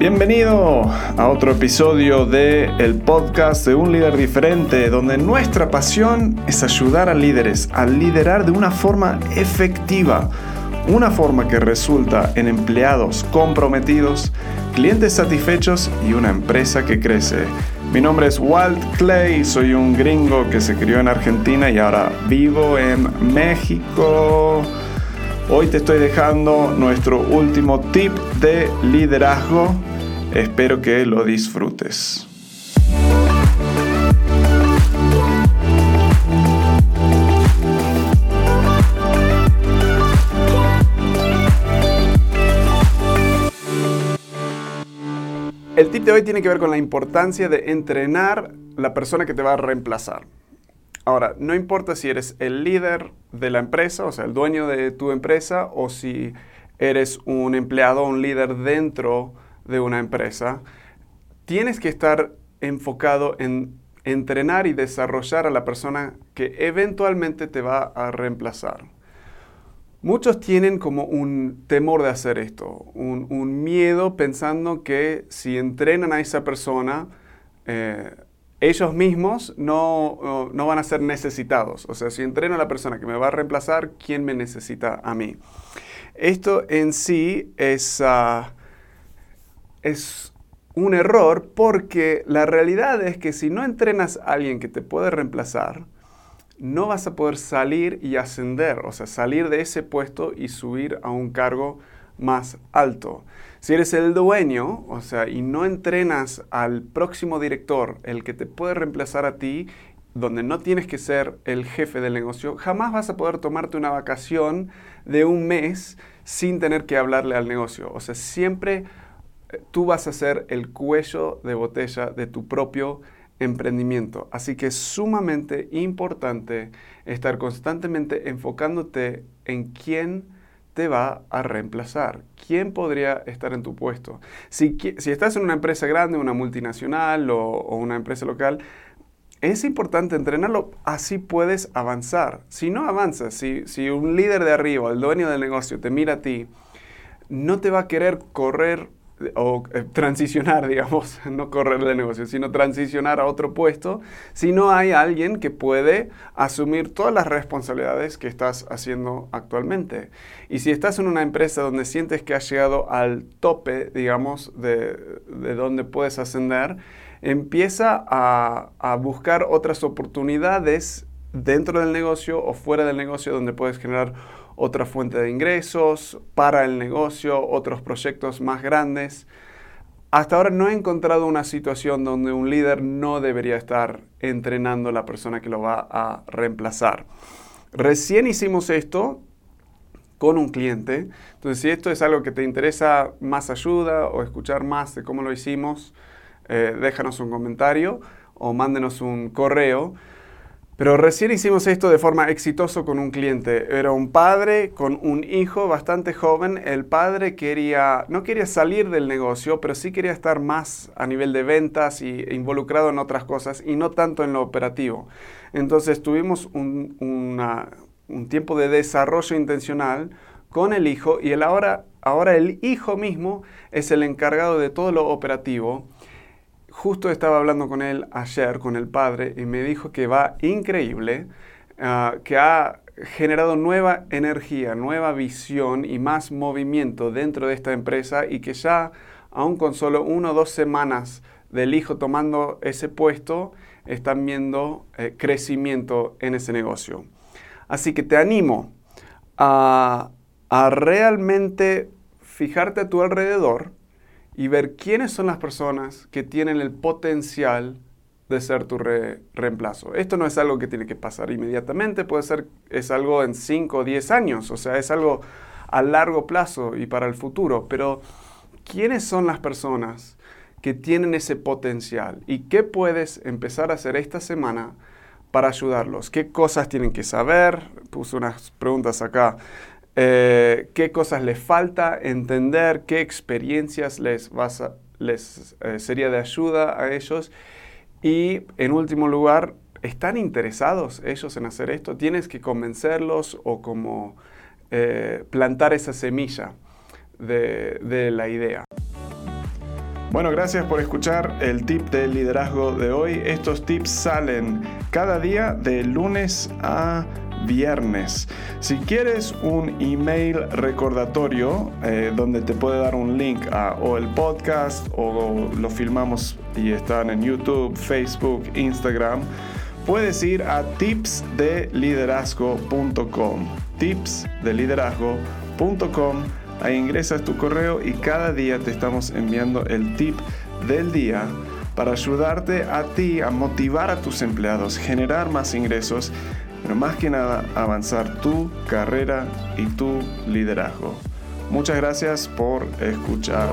Bienvenido a otro episodio de el podcast de un líder diferente, donde nuestra pasión es ayudar a líderes a liderar de una forma efectiva, una forma que resulta en empleados comprometidos, clientes satisfechos y una empresa que crece. Mi nombre es Walt Clay, soy un gringo que se crió en Argentina y ahora vivo en México. Hoy te estoy dejando nuestro último tip de liderazgo Espero que lo disfrutes. El tip de hoy tiene que ver con la importancia de entrenar la persona que te va a reemplazar. Ahora, no importa si eres el líder de la empresa, o sea, el dueño de tu empresa, o si eres un empleado o un líder dentro de una empresa, tienes que estar enfocado en entrenar y desarrollar a la persona que eventualmente te va a reemplazar. Muchos tienen como un temor de hacer esto, un, miedo pensando que si entrenan a esa persona, eh, ellos mismos no, no, van a ser necesitados. O sea, si entreno a la persona que me va a reemplazar, ¿quién me necesita a mí? Esto en sí es, ah, es un error porque la realidad es que si no entrenas a alguien que te puede reemplazar, no vas a poder salir y ascender, o sea, salir de ese puesto y subir a un cargo más alto. Si eres el dueño, o sea, y no entrenas al próximo director, el que te puede reemplazar a ti, donde no tienes que ser el jefe del negocio, jamás vas a poder tomarte una vacación de un mes sin tener que hablarle al negocio. O sea, siempre tú vas a ser el cuello de botella de tu propio emprendimiento. Así que es sumamente importante estar constantemente enfocándote en quién te va a reemplazar, quién podría estar en tu puesto. Si, estás en una empresa grande, una multinacional o, una empresa local, es importante entrenarlo, así puedes avanzar. Si no avanzas, si, si un líder de arriba, el dueño del negocio, te mira a ti, no te va a querer correr o eh, transicionar, digamos, no correr de negocio, sino transicionar a otro puesto, si no hay alguien que puede asumir todas las responsabilidades que estás haciendo actualmente. Y si estás en una empresa donde sientes que has llegado al tope, digamos, de, de donde puedes ascender, empieza a, a buscar otras oportunidades dentro del negocio o fuera del negocio donde puedes generar otra fuente de ingresos para el negocio, otros proyectos más grandes. Hasta ahora no he encontrado una situación donde un líder no debería estar entrenando a la persona que lo va a reemplazar. Recién hicimos esto con un cliente. Entonces, si esto es algo que te interesa más ayuda o escuchar más de cómo lo hicimos, eh, déjanos un comentario o mándenos un correo. Pero recién hicimos esto de forma exitosa con un cliente. Era un padre con un hijo bastante joven. El padre quería, no quería salir del negocio, pero sí quería estar más a nivel de ventas y involucrado en otras cosas y no tanto en lo operativo. Entonces tuvimos un, un tiempo de desarrollo intencional con el hijo y el ahora, ahora el hijo mismo es el encargado de todo lo operativo justo estaba hablando con él ayer, con el padre, y me dijo que va increíble, ah, que ha generado nueva energía, nueva visión y más movimiento dentro de esta empresa y que ya, aún con solo una o dos semanas del hijo tomando ese puesto, están viendo eh, crecimiento en ese negocio. Así que te animo a, a realmente fijarte a tu alrededor, y ver quiénes son las personas que tienen el potencial de ser tu reemplazo. Esto no es algo que tiene que pasar inmediatamente, puede ser, es algo en 5 o 10 años, o sea, es algo a largo plazo y para el futuro, pero ¿quiénes son las personas que tienen ese potencial y qué puedes empezar a hacer esta semana para ayudarlos? ¿Qué cosas tienen que saber? Puse unas preguntas acá. Eh, qué cosas les falta entender, qué experiencias les, les eh, sería de ayuda a ellos. Y en último lugar, ¿están interesados ellos en hacer esto? Tienes que convencerlos o como eh, plantar esa semilla de, de la idea. Bueno, gracias por escuchar el tip de liderazgo de hoy. Estos tips salen cada día de lunes a viernes. Si quieres un email recordatorio eh, donde te puede dar un link a o el podcast o lo filmamos y están en YouTube, Facebook, Instagram, puedes ir a tipsdeliderazgo.com. Tipsdeliderazgo.com. Ahí ingresas tu correo y cada día te estamos enviando el tip del día para ayudarte a ti a motivar a tus empleados, generar más ingresos pero más que nada avanzar tu carrera y tu liderazgo. Muchas gracias por escuchar.